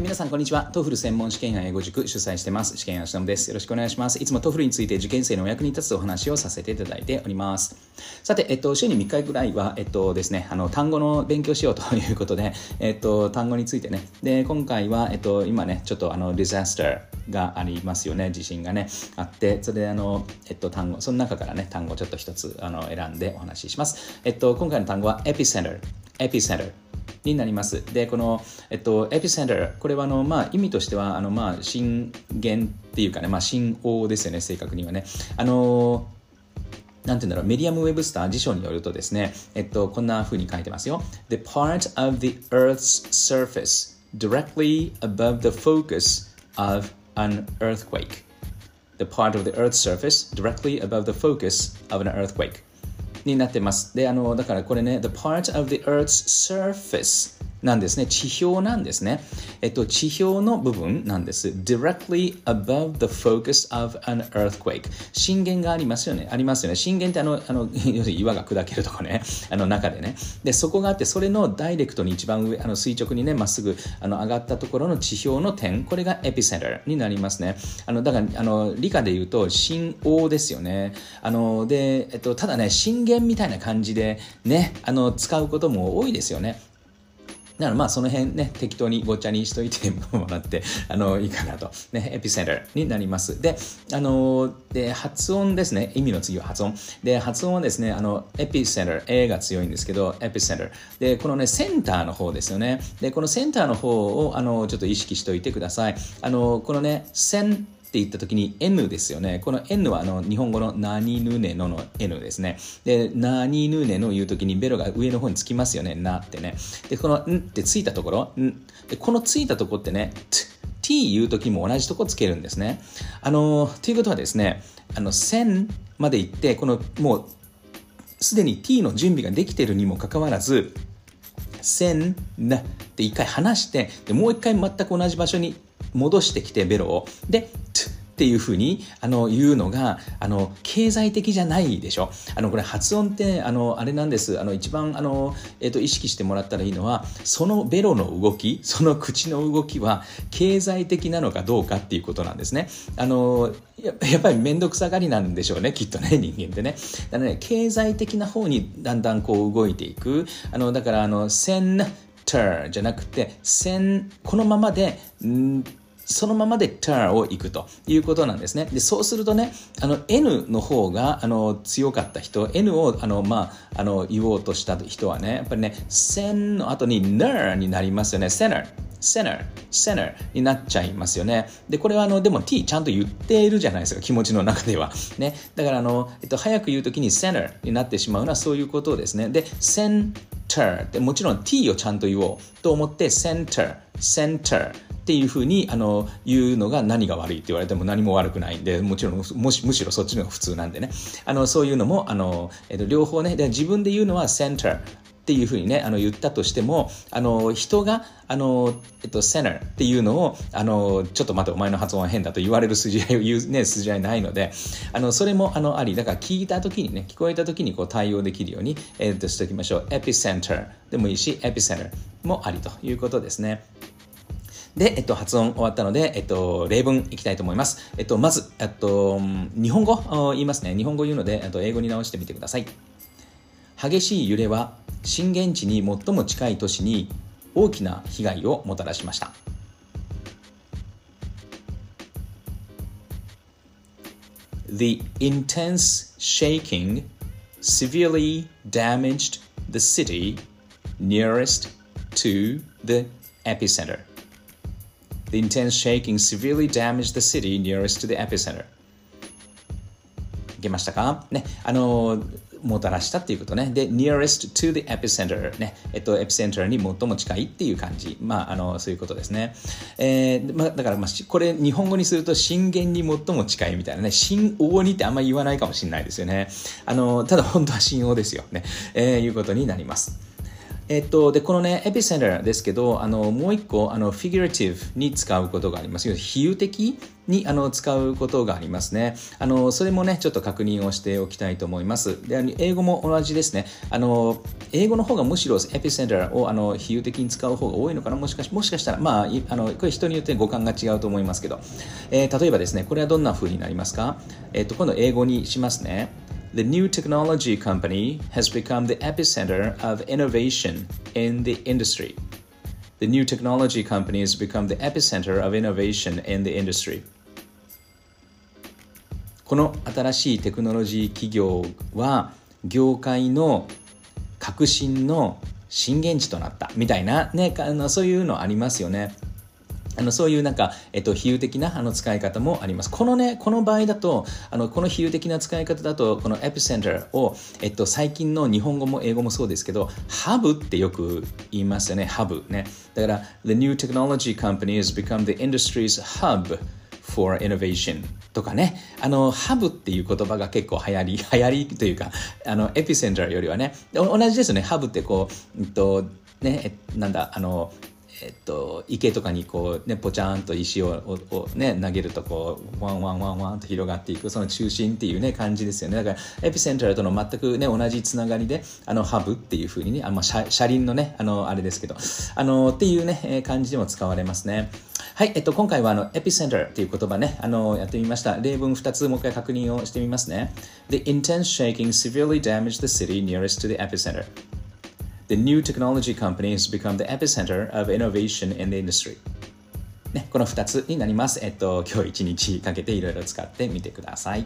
い、皆さん、こんにちは。 TOEFL専門試験や英語塾主催してます。試験やしのです。よろしくお願いします。いつも TOEFLについて受験生のお役に立つお話をさせていただいております。さて、えっと、週に3回ぐらいは、えっとですね、あの、単語の勉強しようということで、えっと、単語についてね。で、今回は、えっと、今ね、ちょっとあの、 disaster がありますよね。地震がね、あって、それであの、えっと、単語、その中からね、単語をちょっと一つあの選んでお話しします。えっと、今回の単語は、 epicenter。エピセンター。になります。で、この、えっと、エピセンター、これはあの、まあ、意味としては、あの、まあ、震源っていうかね、まあ、震央ですよね、正確にはね。あの、なんて言うんだろう、メディアム・ウェブスター辞書によるとですね、えっと、こんな風に書いてますよ。The part of the Earth's surface directly above the focus of an earthquake. The part of the Earth's surface directly above the focus of an earthquake. になってます。で、あの、だからこれね、the part of the Earth's surface なんですね。地表なんですね。えっと、地表の部分なんです。directly above the focus of an earthquake。震源がありますよね。ありますよね。震源ってあの、あの 要するに岩が砕けるとかね、あの中でね。で、そこがあって、それのダイレクトに一番上、あの垂直にね、まっすぐあの上がったところの地表の点、これがエピセンターになりますね。あの、だから、あの、理科で言うと、震央ですよね。あの、で、えっと、ただね、震源みたいな感じでね、あの、使うことも多いですよね。だからまあその辺ね、適当にごちゃにしといてもらって、あの、いいかなと。ね、エピセンターになります。で、あの、で、発音ですね。意味の次は発音。で、発音はですね、あの、エピセンター、A が強いんですけど、エピセンター。で、このね、センターの方ですよね。で、このセンターの方を、あの、ちょっと意識しておいてください。あの、このね、センって言った時に N ですよね。この N はあの日本語の何ぬねのの N ですね。で、何ぬねの言う時にベロが上の方につきますよね。なってね。で、このんってついたところ、んでこのついたところってね、t 言う時も同じとこつけるんですね。あの、ということはですね、あの、線まで行って、このもうすでに t の準備ができているにもかかわらず、線なって一回離してでもう一回全く同じ場所に戻してきてベロをでっていうふうにあの言うのがあの経済的じゃないでしょ。あのこれ発音ってあのあれなんです。あの一番あの、えーと、意識してもらったらいいのはそのベロの動きその口の動きは経済的なのかどうかっていうことなんですね。あのやっぱり面倒くさがりなんでしょうねきっとね人間ってね。だからね経済的な方にだんだんこう動いていく。あのだからあのセンターじゃなくて、セン、このままで、んそのままで turn を行くということなんですね。で、そうするとね、あの N の方があの強かった人、N をあの、まあ、あの言おうとした人はね、やっぱりね、線の後に ner になりますよね。center。center, center になっちゃいますよね。で、これはあの、でも t ちゃんと言っているじゃないですか、気持ちの中では。ね。だからあの、えっと、早く言うときに center になってしまうのはそういうことですね。で、center ってもちろん t をちゃんと言おうと思って center, center っていうふうにあの言うのが何が悪いって言われても何も悪くないんでもちろんもしむしろそっちの方が普通なんでねあのそういうのもあの、えっと、両方ねで自分で言うのは center っていうふうにね、あの言ったとしても、あの人が、あの、えっと、center っていうのを、あの、ちょっと待って、お前の発音は変だと言われる筋合いを言う、ね、筋合いないので、あの、それも、あの、あり、だから聞いた時にね、聞こえた時にこう対応できるように、えっと、しておきましょう。epicenter でもいいし、epicenter もありということですね。で、えっと、発音終わったので、えっと、例文いきたいと思います。えっと、まず、えっと、日本語言いますね。日本語言うので、えっと、英語に直してみてください。激しい揺れは震源地に最も近い都市に大きな被害をもたらしました。The intense shaking severely damaged the city nearest to the epicenter. The intense shaking severely damaged the city nearest to the epicenter. いけましたか？ね、あの、もたらしたっていうことね。で、nearest to the epicenter ね。えっと、エピセンターに最も近いっていう感じ。まあ、あの、そういうことですね。えー、まあ、だから、まあ、これ、日本語にすると、震源に最も近いみたいなね。震王にってあんまり言わないかもしれないですよね。あの、ただ、本当は震王ですよね。えー、いうことになります。えっと、で、このね、エピセンターですけど、あの、もう一個、あの、フィギュラティブに使うことがあります。比喩的にあの使うことがありますね。あの、それもね、ちょっと確認をしておきたいと思います。で、あの英語も同じですね。あの、英語の方がむしろエピセンターをあの比喩的に使う方が多いのかな？もしかしもしかしたら、まあ、あのこれ人によって語感が違うと思いますけど、えー、例えばですね、これはどんな風になりますか、えーと、今度英語にしますね。The new technology company has become the epicenter of innovation in the industry. The new technology company has become the epicenter of innovation in the industry. この新しいテクノロジー企業は業界の革新の震源地となったみたいな、ね、あのそういうのありますよね。 あのそういうなんか、えっと、比喩的なあの使い方もあります。このね、この場合だと、あのこの比喩的な使い方だと、このエピセンターを、えっと、最近の日本語も英語もそうですけど、ハブってよく言いますよね、ハブね。だから、The new technology company has become the industry's hub for innovation とかね、あの、ハブっていう言葉が結構流行り、流行りというか、あの、エピセンターよりはね、同じですよね、ハブってこう、うんと、ね、なんだ、あの、えっと、池とかにこう、ね、ポチャーンと石ををね、投げるとこうワンワンワンワンと広がっていくその中心っていう、ね、感じですよね。だから epicenter との全く、ね、同じつながりであの hub っていうふうにねあ、まあ、車車輪のねあのあれですけどあのっていうね感じでも使われますね。はい、えっと、今回はあの epicenter っていう言葉ねあのやってみました。例文2つもう一回確認をしてみますね。The intense shaking severely damaged the city nearest to the epicenter. The new technology company has become the epicenter of innovation in the industry. ね、この2つになります。えっと、今日一日かけていろいろ使ってみてください。